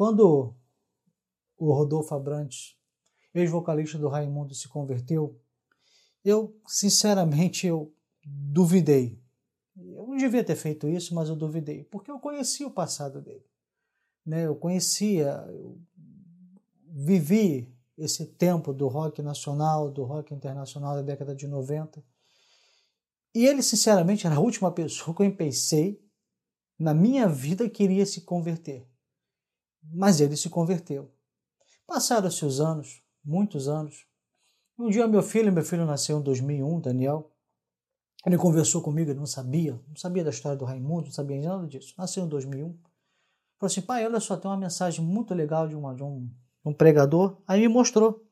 quando o Rodolfo Abrantes, ex-vocalista do Raimundo, se converteu, eu, sinceramente, eu duvidei. Eu não devia ter feito isso, mas eu duvidei, porque eu conhecia o passado dele. Né? Eu conhecia, eu vivi esse tempo do rock nacional, do rock internacional da década de 90. E ele, sinceramente, era a última pessoa que eu pensei na minha vida que iria se converter. Mas ele se converteu. Passaram-se os anos, muitos anos. Um dia meu filho, meu filho nasceu em 2001, Daniel, ele conversou comigo, ele não sabia, não sabia da história do Raimundo, não sabia nada disso. Nasceu em 2001. Falou assim, pai, olha só, tem uma mensagem muito legal de, uma, de um, um pregador. Aí me mostrou,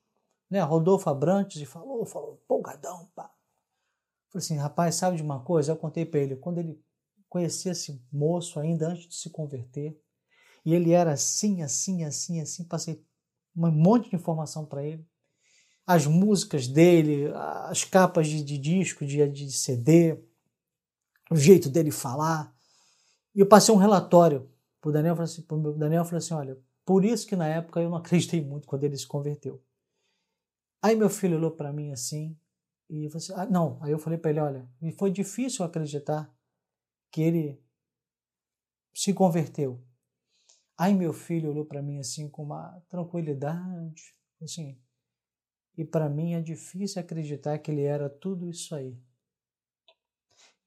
né, Rodolfo Abrantes, e falou, falou, empolgadão, pá. Falei assim, rapaz, sabe de uma coisa? Eu contei para ele, quando ele conhecia esse moço ainda antes de se converter, e ele era assim, assim, assim, assim, passei um monte de informação para ele. As músicas dele, as capas de, de disco, de, de CD, o jeito dele falar. E eu passei um relatório pro Daniel, falei assim, pro Daniel falei assim, olha, por isso que na época eu não acreditei muito quando ele se converteu. Aí meu filho olhou para mim assim e falei assim, ah, não, aí eu falei para ele, olha, me foi difícil acreditar que ele se converteu. Aí meu filho olhou para mim assim com uma tranquilidade, assim, e para mim é difícil acreditar que ele era tudo isso aí.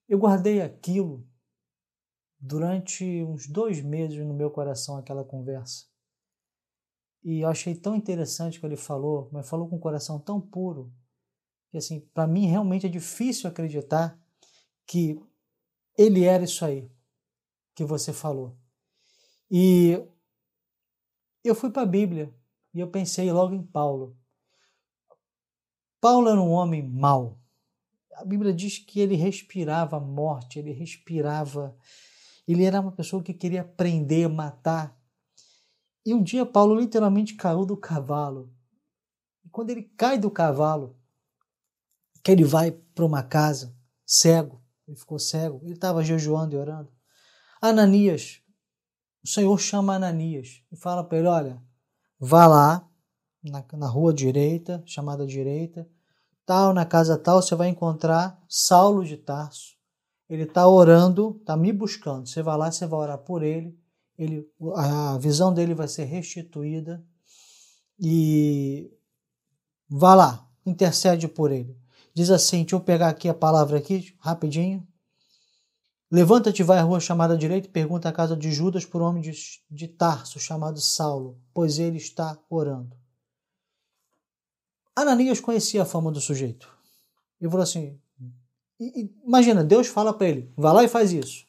Eu guardei aquilo durante uns dois meses no meu coração, aquela conversa. E eu achei tão interessante o que ele falou, mas falou com um coração tão puro, que assim, para mim realmente é difícil acreditar que ele era isso aí que você falou. E eu fui para a Bíblia e eu pensei logo em Paulo. Paulo era um homem mau. A Bíblia diz que ele respirava morte, ele respirava. Ele era uma pessoa que queria prender, matar. E um dia Paulo literalmente caiu do cavalo. E quando ele cai do cavalo, que ele vai para uma casa, cego, ele ficou cego, ele estava jejuando e orando. Ananias, o Senhor chama Ananias e fala para ele: Olha, vá lá na, na rua direita, chamada direita, tal, na casa tal, você vai encontrar Saulo de Tarso. Ele está orando, está me buscando. Você vai lá, você vai orar por ele, ele, a visão dele vai ser restituída e vá lá, intercede por ele. Diz assim, deixa eu pegar aqui a palavra aqui, rapidinho. Levanta-te, vai à rua chamada direita e pergunta à casa de Judas por um homem de, de Tarso, chamado Saulo, pois ele está orando. Ananias conhecia a fama do sujeito. E falou assim: imagina, Deus fala para ele, vai lá e faz isso.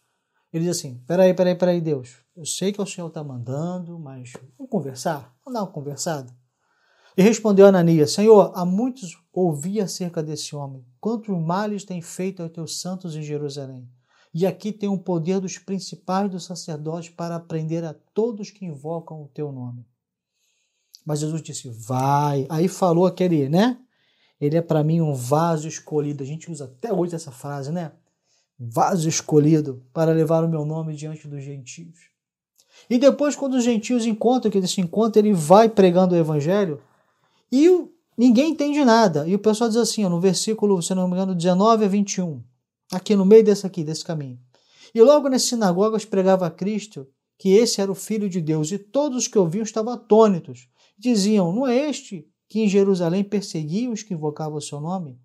Ele diz assim: peraí, peraí, peraí, Deus, eu sei que o Senhor está mandando, mas vamos conversar? Vamos dar uma conversada? E respondeu Ananias: Senhor, há muitos ouvi acerca desse homem, quantos males tem feito aos teus santos em Jerusalém. E aqui tem o poder dos principais dos sacerdotes para prender a todos que invocam o teu nome. Mas Jesus disse: Vai. Aí falou aquele, né? Ele é para mim um vaso escolhido. A gente usa até hoje essa frase, né? Vaso escolhido para levar o meu nome diante dos gentios. E depois, quando os gentios encontram, que esse encontro, ele vai pregando o evangelho e ninguém entende nada. E o pessoal diz assim, no versículo, se não me engano, 19 a 21 aqui no meio desse aqui, desse caminho. E logo nas sinagogas pregava a Cristo que esse era o Filho de Deus, e todos os que ouviam estavam atônitos. Diziam: Não é este que em Jerusalém perseguia os que invocavam o seu nome?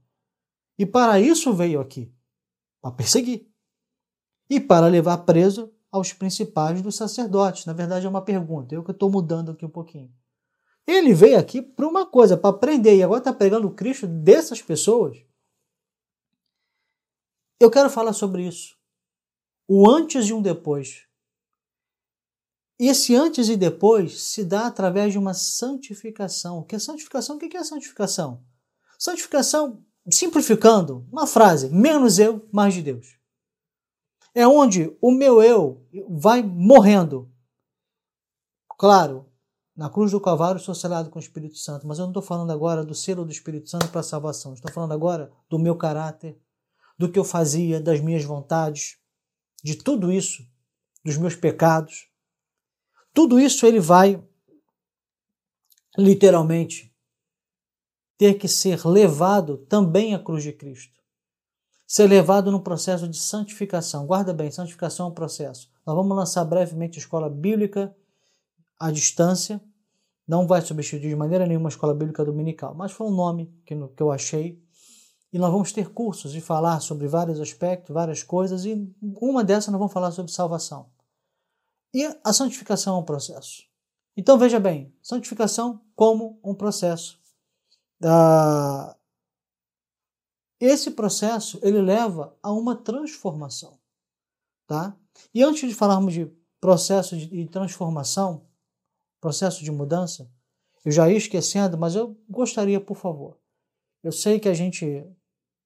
E para isso veio aqui para perseguir e para levar preso aos principais dos sacerdotes. Na verdade, é uma pergunta, eu que estou mudando aqui um pouquinho. Ele veio aqui para uma coisa, para prender, e agora está pregando o Cristo dessas pessoas. Eu quero falar sobre isso. O antes e um depois. Esse antes e depois se dá através de uma santificação. O que é santificação? O que é santificação? Santificação, simplificando, uma frase: menos eu, mais de Deus. É onde o meu eu vai morrendo. Claro, na cruz do Calvário sou selado com o Espírito Santo, mas eu não estou falando agora do selo do Espírito Santo para a salvação. Estou falando agora do meu caráter, do que eu fazia, das minhas vontades, de tudo isso, dos meus pecados. tudo isso ele vai literalmente ter que ser levado também à cruz de Cristo. Ser levado no processo de santificação. Guarda bem, santificação é um processo. Nós vamos lançar brevemente a escola bíblica à distância. Não vai substituir de maneira nenhuma a escola bíblica dominical, mas foi um nome que, que eu achei. E nós vamos ter cursos e falar sobre vários aspectos, várias coisas, e uma dessas nós vamos falar sobre salvação. E a santificação é um processo. Então veja bem, santificação como um processo. Ah, esse processo ele leva a uma transformação, tá? E antes de falarmos de processo de transformação, processo de mudança, eu já ia esquecendo, mas eu gostaria, por favor. Eu sei que a gente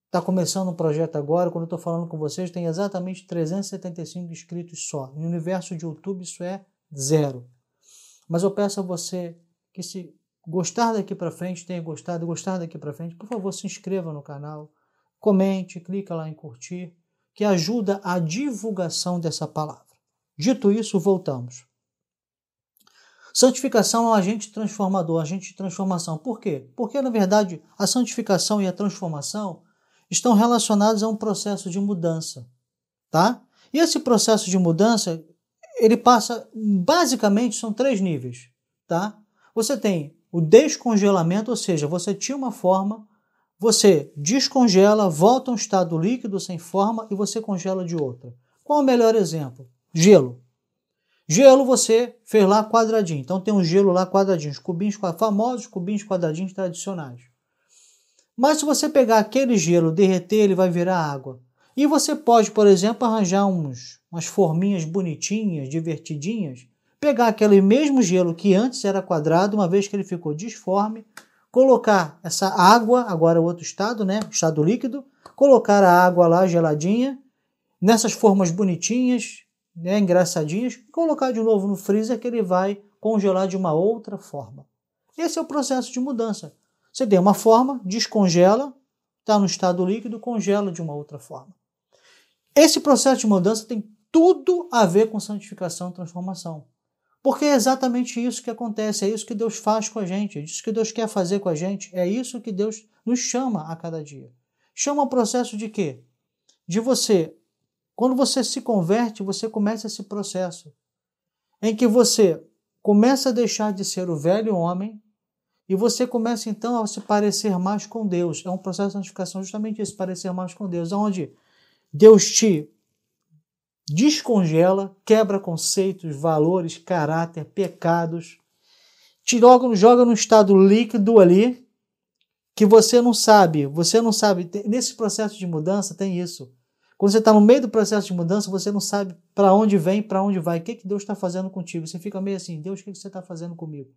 está começando um projeto agora, quando eu estou falando com vocês, tem exatamente 375 inscritos só. No universo de YouTube isso é zero. Mas eu peço a você que se gostar daqui para frente, tenha gostado, gostar daqui para frente, por favor, se inscreva no canal, comente, clica lá em curtir, que ajuda a divulgação dessa palavra. Dito isso, voltamos. Santificação é um agente transformador, agente de transformação. Por quê? Porque, na verdade, a santificação e a transformação estão relacionados a um processo de mudança, tá? E esse processo de mudança, ele passa, basicamente, são três níveis, tá? Você tem o descongelamento, ou seja, você tinha uma forma, você descongela, volta a um estado líquido sem forma e você congela de outra. Qual o melhor exemplo? Gelo. Gelo você fez lá quadradinho. Então tem um gelo lá quadradinho, os cubinhos, famosos cubinhos quadradinhos tradicionais. Mas se você pegar aquele gelo, derreter, ele vai virar água. E você pode, por exemplo, arranjar uns, umas forminhas bonitinhas, divertidinhas, pegar aquele mesmo gelo que antes era quadrado, uma vez que ele ficou disforme, colocar essa água, agora outro estado, né, estado líquido, colocar a água lá geladinha, nessas formas bonitinhas, né, engraçadinhas, colocar de novo no freezer que ele vai congelar de uma outra forma. Esse é o processo de mudança. Você tem uma forma, descongela, está no estado líquido, congela de uma outra forma. Esse processo de mudança tem tudo a ver com santificação e transformação. Porque é exatamente isso que acontece, é isso que Deus faz com a gente, é isso que Deus quer fazer com a gente, é isso que Deus nos chama a cada dia. Chama o processo de quê? De você, quando você se converte, você começa esse processo em que você começa a deixar de ser o velho homem e você começa então a se parecer mais com Deus. É um processo de santificação justamente isso, parecer mais com Deus, onde Deus te descongela, quebra conceitos, valores, caráter, pecados, te joga, num estado líquido ali que você não sabe, você não sabe. Nesse processo de mudança tem isso. Quando você está no meio do processo de mudança, você não sabe para onde vem, para onde vai, o que, que Deus está fazendo contigo. Você fica meio assim, Deus, o que, que você está fazendo comigo?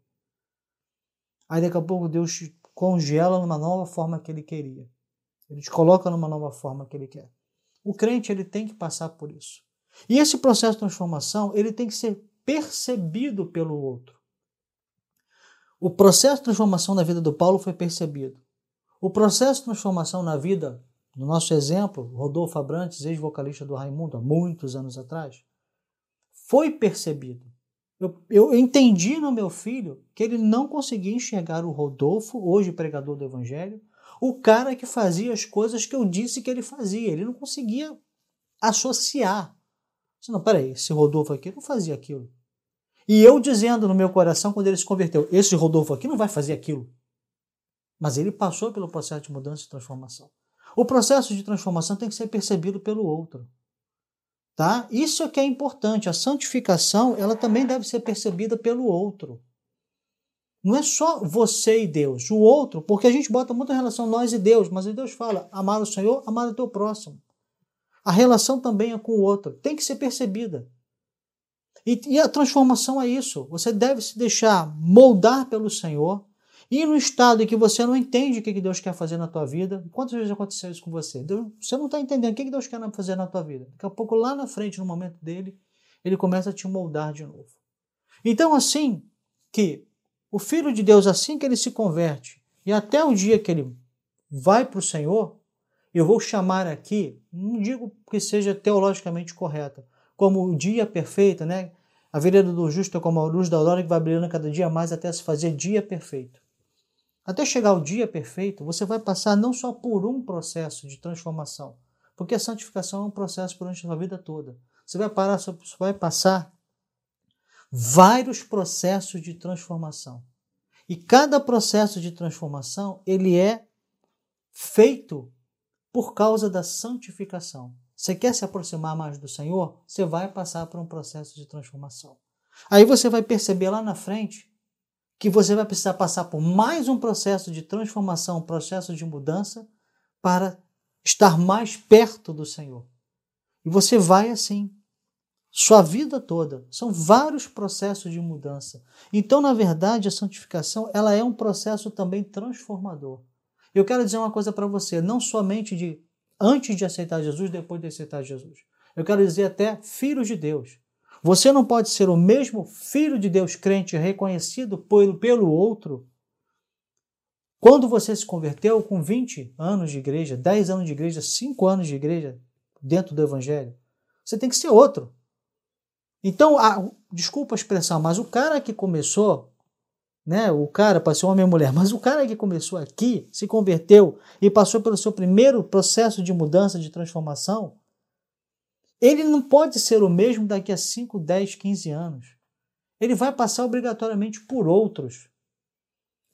Aí daqui a pouco Deus te congela numa nova forma que ele queria. Ele te coloca numa nova forma que ele quer. O crente ele tem que passar por isso. E esse processo de transformação ele tem que ser percebido pelo outro. O processo de transformação na vida do Paulo foi percebido. O processo de transformação na vida, no nosso exemplo, Rodolfo Abrantes, ex-vocalista do Raimundo, há muitos anos atrás, foi percebido. Eu, eu entendi no meu filho que ele não conseguia enxergar o Rodolfo, hoje pregador do Evangelho, o cara que fazia as coisas que eu disse que ele fazia. Ele não conseguia associar. Não, peraí, esse Rodolfo aqui não fazia aquilo. E eu dizendo no meu coração, quando ele se converteu, esse Rodolfo aqui não vai fazer aquilo. Mas ele passou pelo processo de mudança e transformação. O processo de transformação tem que ser percebido pelo outro. Tá? Isso é que é importante. A santificação ela também deve ser percebida pelo outro. Não é só você e Deus, o outro, porque a gente bota muita relação nós e Deus, mas Deus fala: amar o Senhor, amar o teu próximo. A relação também é com o outro, tem que ser percebida. E, e a transformação é isso. Você deve se deixar moldar pelo Senhor e no estado em que você não entende o que Deus quer fazer na tua vida, quantas vezes aconteceu isso com você? Deus, você não está entendendo o que Deus quer fazer na tua vida. Daqui a pouco, lá na frente, no momento dele, ele começa a te moldar de novo. Então, assim que o Filho de Deus, assim que ele se converte, e até o dia que ele vai para o Senhor, eu vou chamar aqui, não digo que seja teologicamente correta, como o dia perfeito, né? A vereda do justo é como a luz da aurora que vai brilhando cada dia mais até se fazer dia perfeito. Até chegar ao dia perfeito, você vai passar não só por um processo de transformação, porque a santificação é um processo durante a sua vida toda. Você vai, parar, você vai passar vários processos de transformação. E cada processo de transformação, ele é feito por causa da santificação. Você quer se aproximar mais do Senhor? Você vai passar por um processo de transformação. Aí você vai perceber lá na frente que você vai precisar passar por mais um processo de transformação, um processo de mudança para estar mais perto do Senhor. E você vai assim, sua vida toda. São vários processos de mudança. Então, na verdade, a santificação ela é um processo também transformador. Eu quero dizer uma coisa para você, não somente de antes de aceitar Jesus, depois de aceitar Jesus. Eu quero dizer até filhos de Deus. Você não pode ser o mesmo filho de Deus crente reconhecido pelo, pelo outro quando você se converteu com 20 anos de igreja, 10 anos de igreja, 5 anos de igreja dentro do evangelho. Você tem que ser outro. Então, a, desculpa a expressão, mas o cara que começou, né, o cara passou homem e mulher, mas o cara que começou aqui, se converteu e passou pelo seu primeiro processo de mudança, de transformação, ele não pode ser o mesmo daqui a 5, 10, 15 anos. Ele vai passar obrigatoriamente por outros.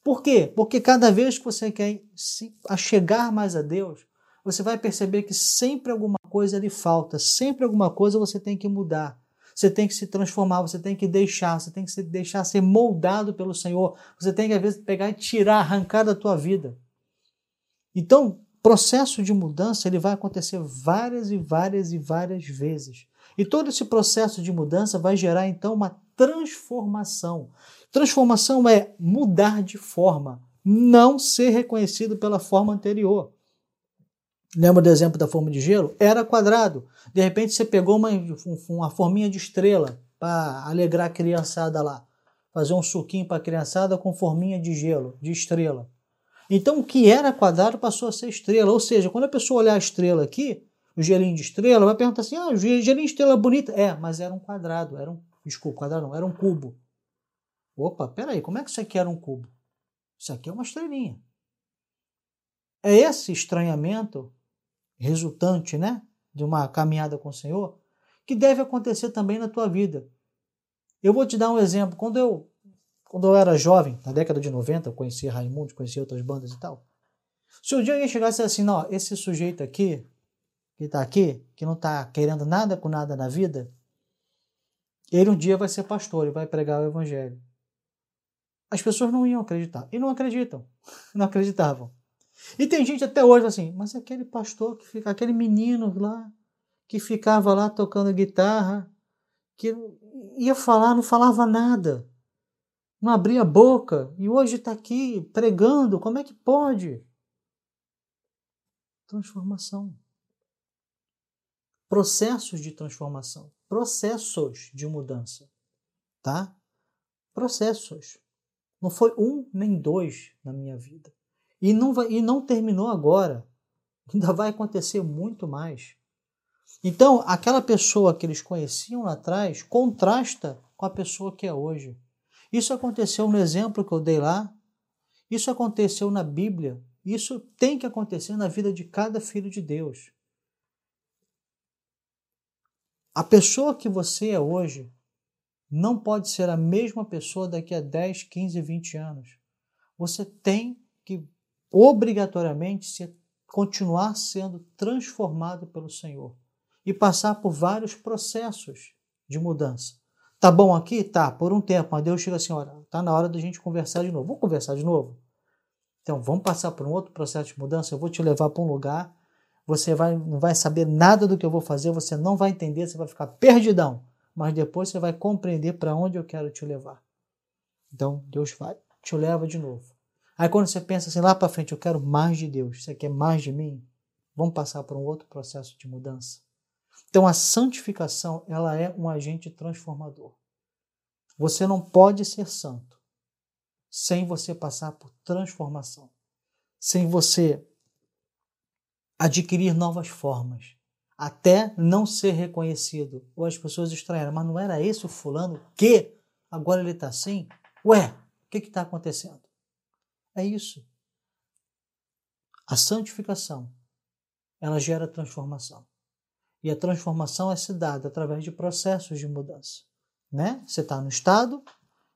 Por quê? Porque cada vez que você quer se achegar mais a Deus, você vai perceber que sempre alguma coisa lhe falta, sempre alguma coisa você tem que mudar. Você tem que se transformar, você tem que deixar, você tem que se deixar ser moldado pelo Senhor. Você tem que às vezes pegar e tirar, arrancar da tua vida. Então, processo de mudança ele vai acontecer várias e várias e várias vezes. E todo esse processo de mudança vai gerar então uma transformação. Transformação é mudar de forma, não ser reconhecido pela forma anterior. Lembra do exemplo da forma de gelo? Era quadrado. De repente você pegou uma, uma forminha de estrela para alegrar a criançada lá. Fazer um suquinho para a criançada com forminha de gelo, de estrela. Então o que era quadrado passou a ser estrela. Ou seja, quando a pessoa olhar a estrela aqui, o gelinho de estrela, vai perguntar assim: ah, o gelinho de estrela é bonita. É, mas era um quadrado, era um. Desculpa, quadrado não, era um cubo. Opa, peraí, como é que isso aqui era um cubo? Isso aqui é uma estrelinha. É esse estranhamento resultante, né, de uma caminhada com o Senhor, que deve acontecer também na tua vida. Eu vou te dar um exemplo. Quando eu, quando eu era jovem, na década de 90, eu conhecia Raimundo, conhecia outras bandas e tal. Se um dia alguém chegasse assim, não, esse sujeito aqui, que está aqui, que não está querendo nada com nada na vida, ele um dia vai ser pastor e vai pregar o evangelho as pessoas não iam acreditar. E não acreditam. Não acreditavam. E tem gente até hoje assim, mas aquele pastor que fica, aquele menino lá, que ficava lá tocando guitarra, que ia falar, não falava nada, não abria a boca, e hoje está aqui pregando, como é que pode? Transformação. Processos de transformação, processos de mudança, tá? Processos. Não foi um nem dois na minha vida. E não, vai, e não terminou agora. Ainda vai acontecer muito mais. Então, aquela pessoa que eles conheciam lá atrás contrasta com a pessoa que é hoje. Isso aconteceu no exemplo que eu dei lá. Isso aconteceu na Bíblia. Isso tem que acontecer na vida de cada filho de Deus. A pessoa que você é hoje não pode ser a mesma pessoa daqui a 10, 15, 20 anos. Você tem que obrigatoriamente se, continuar sendo transformado pelo Senhor e passar por vários processos de mudança. Tá bom aqui? Tá, por um tempo, mas Deus chega assim, olha, tá na hora da gente conversar de novo. Vamos conversar de novo? Então, vamos passar por um outro processo de mudança, eu vou te levar para um lugar, você vai, não vai saber nada do que eu vou fazer, você não vai entender, você vai ficar perdidão mas depois você vai compreender para onde eu quero te levar. Então, Deus vai, te leva de novo. Aí quando você pensa assim, lá para frente, eu quero mais de Deus, você quer mais de mim? Vamos passar por um outro processo de mudança. Então a santificação, ela é um agente transformador. Você não pode ser santo sem você passar por transformação, sem você adquirir novas formas, até não ser reconhecido. Ou as pessoas estranharam, mas não era esse o fulano que agora ele está assim? Ué, o que está acontecendo? É isso. A santificação, ela gera transformação. E a transformação é se dada através de processos de mudança. Né? Você está no estado,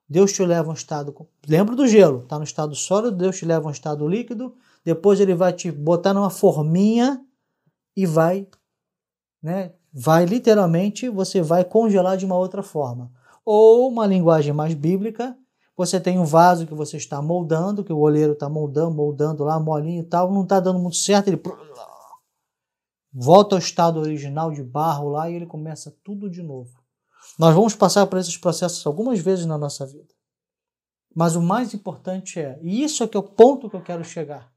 Deus te leva a um estado. Lembra do gelo? Está no estado sólido, Deus te leva a um estado líquido, depois ele vai te botar numa forminha e vai, né? Vai literalmente, você vai congelar de uma outra forma. Ou uma linguagem mais bíblica, você tem um vaso que você está moldando, que o oleiro está moldando, moldando lá, molinho e tal, não está dando muito certo, ele volta ao estado original de barro lá e ele começa tudo de novo. Nós vamos passar por esses processos algumas vezes na nossa vida. Mas o mais importante é, e isso é que é o ponto que eu quero chegar,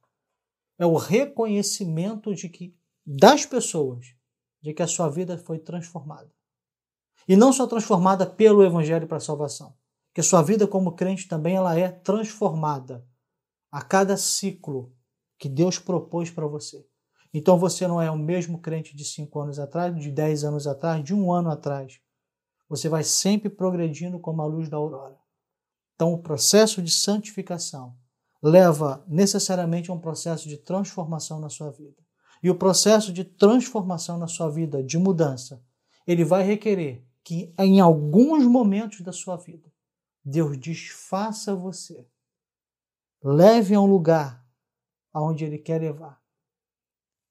é o reconhecimento de que das pessoas de que a sua vida foi transformada. E não só transformada pelo evangelho para a salvação, que a sua vida como crente também ela é transformada a cada ciclo que Deus propôs para você. Então você não é o mesmo crente de cinco anos atrás, de dez anos atrás, de um ano atrás. Você vai sempre progredindo como a luz da aurora. Então o processo de santificação leva necessariamente a um processo de transformação na sua vida. E o processo de transformação na sua vida, de mudança, ele vai requerer que em alguns momentos da sua vida, Deus desfaça você, leve a um lugar aonde Ele quer levar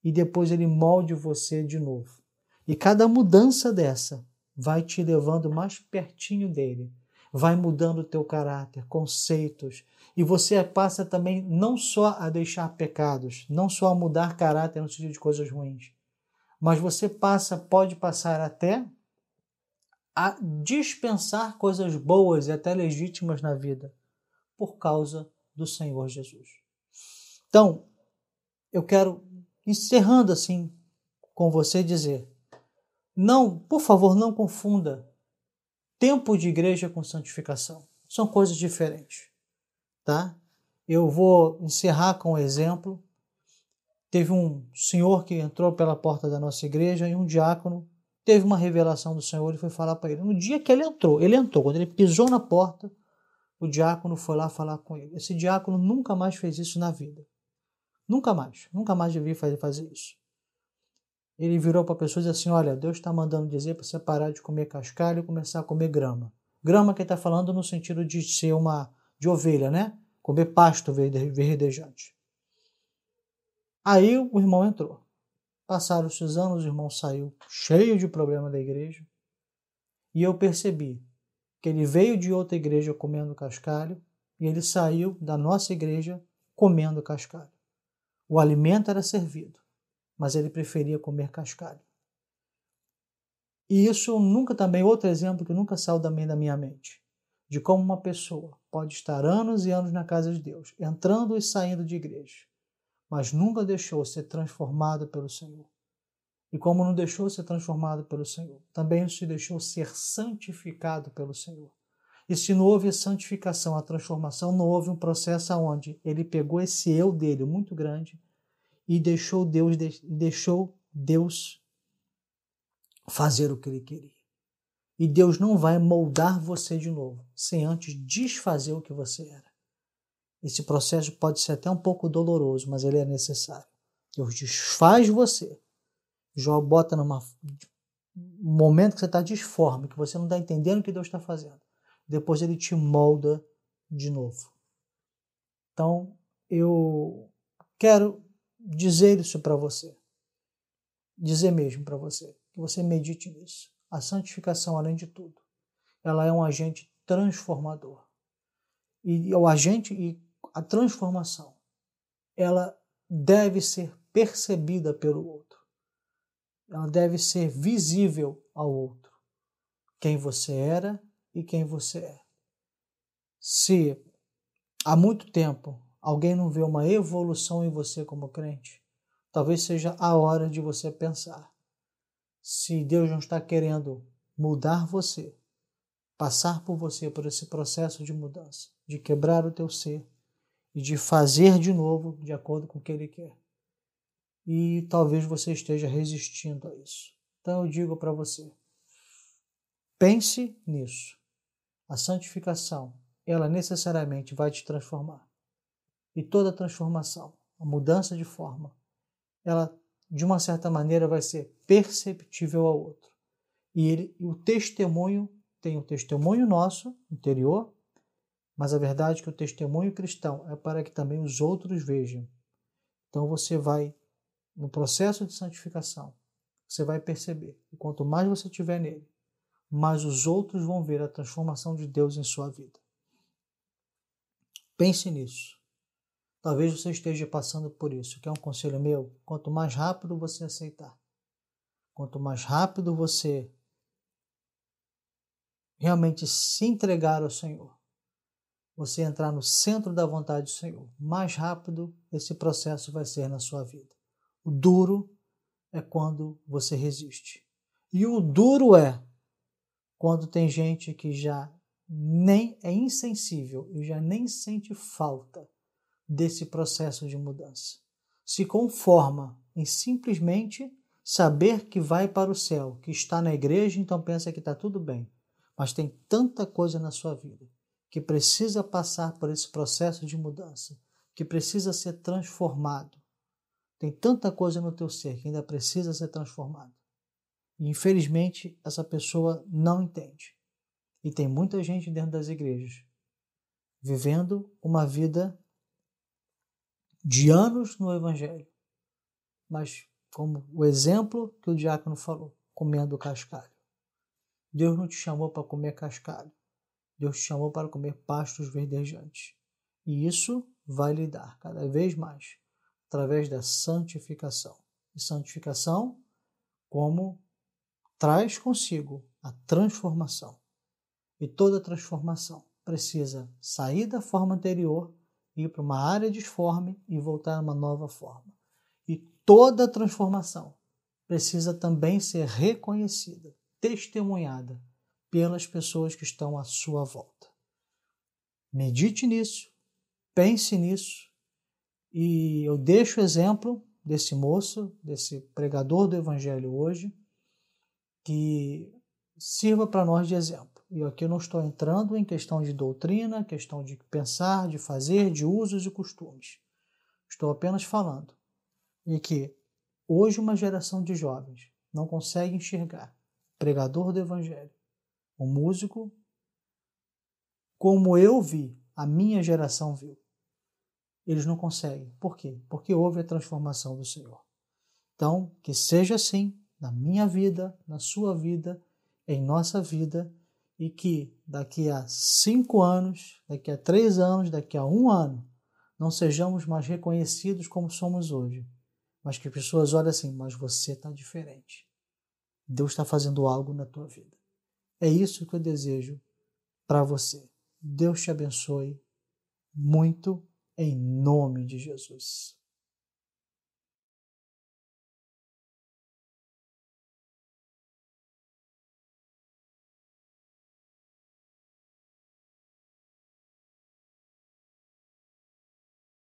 e depois ele molde você de novo. E cada mudança dessa vai te levando mais pertinho dele, vai mudando o teu caráter, conceitos, e você passa também não só a deixar pecados, não só a mudar caráter no sentido de coisas ruins, mas você passa, pode passar até a dispensar coisas boas e até legítimas na vida por causa do Senhor Jesus. Então, eu quero encerrando assim com você dizer: não, por favor, não confunda tempo de igreja com santificação. São coisas diferentes, tá? Eu vou encerrar com um exemplo. Teve um senhor que entrou pela porta da nossa igreja e um diácono teve uma revelação do Senhor e foi falar para ele. No dia que ele entrou, ele entrou, quando ele pisou na porta, o diácono foi lá falar com ele. Esse diácono nunca mais fez isso na vida. Nunca mais, nunca mais devia fazer, isso. Ele virou para a pessoa e disse assim: Olha, Deus está mandando dizer para você parar de comer cascalho e começar a comer grama. Grama que está falando no sentido de ser uma de ovelha, né? Comer pasto verdejante. Aí o irmão entrou. Passaram os anos, o irmão saiu cheio de problema da igreja. E eu percebi que ele veio de outra igreja comendo cascalho e ele saiu da nossa igreja comendo cascalho. O alimento era servido, mas ele preferia comer cascalho. E isso nunca também, outro exemplo que nunca saiu também da minha mente, de como uma pessoa pode estar anos e anos na casa de Deus, entrando e saindo de igreja, mas nunca deixou ser transformado pelo Senhor. E como não deixou ser transformado pelo Senhor, também se deixou ser santificado pelo Senhor. E se não houve a santificação, a transformação, não houve um processo onde ele pegou esse eu dele muito grande e deixou Deus deixou Deus fazer o que ele queria. E Deus não vai moldar você de novo, sem antes desfazer o que você era. Esse processo pode ser até um pouco doloroso, mas ele é necessário. Deus desfaz você. Bota num momento que você está disforme, que você não está entendendo o que Deus está fazendo depois ele te molda de novo. Então, eu quero dizer isso para você. Dizer mesmo para você, que você medite nisso. A santificação, além de tudo, ela é um agente transformador. E o agente e a transformação, ela deve ser percebida pelo outro. Ela deve ser visível ao outro. Quem você era e quem você é. Se há muito tempo alguém não vê uma evolução em você como crente, talvez seja a hora de você pensar. Se Deus não está querendo mudar você, passar por você por esse processo de mudança, de quebrar o teu ser e de fazer de novo de acordo com o que ele quer. E talvez você esteja resistindo a isso. Então eu digo para você, pense nisso. A santificação, ela necessariamente vai te transformar. E toda transformação, a mudança de forma, ela de uma certa maneira vai ser perceptível ao outro. E, ele, o testemunho tem o testemunho nosso interior, mas a verdade é que o testemunho cristão é para que também os outros vejam. Então você vai no processo de santificação, você vai perceber que quanto mais você tiver nele, mais os outros vão ver a transformação de Deus em sua vida. Pense nisso. Talvez você esteja passando por isso. Que é um conselho meu? Quanto mais rápido você aceitar, quanto mais rápido você realmente se entregar ao Senhor, você entrar no centro da vontade do Senhor, mais rápido esse processo vai ser na sua vida. O duro é quando você resiste. E o duro é quando tem gente que já nem é insensível e já nem sente falta desse processo de mudança. Se conforma em simplesmente saber que vai para o céu, que está na igreja, então pensa que está tudo bem. Mas tem tanta coisa na sua vida que precisa passar por esse processo de mudança, que precisa ser transformado. Tem tanta coisa no teu ser que ainda precisa ser transformado. Infelizmente essa pessoa não entende. E tem muita gente dentro das igrejas vivendo uma vida de anos no Evangelho, mas como o exemplo que o diácono falou, comendo cascalho. Deus não te chamou para comer cascalho. Deus te chamou para comer pastos verdejantes. E isso vai lhe dar cada vez mais através da santificação. E santificação como traz consigo a transformação. E toda transformação precisa sair da forma anterior ir para uma área disforme e voltar a uma nova forma. E toda transformação precisa também ser reconhecida, testemunhada pelas pessoas que estão à sua volta. Medite nisso, pense nisso, e eu deixo o exemplo desse moço, desse pregador do Evangelho hoje, que sirva para nós de exemplo. E aqui eu não estou entrando em questão de doutrina, questão de pensar, de fazer, de usos e costumes. Estou apenas falando de que hoje uma geração de jovens não consegue enxergar pregador do evangelho, um músico, como eu vi, a minha geração viu. Eles não conseguem. Por quê? Porque houve a transformação do Senhor. Então, que seja assim na minha vida, na sua vida, em nossa vida e que daqui a cinco anos, daqui a três anos, daqui a um ano, não sejamos mais reconhecidos como somos hoje, mas que as pessoas olhem assim, mas você está diferente. Deus está fazendo algo na tua vida. É isso que eu desejo para você. Deus te abençoe muito em nome de Jesus.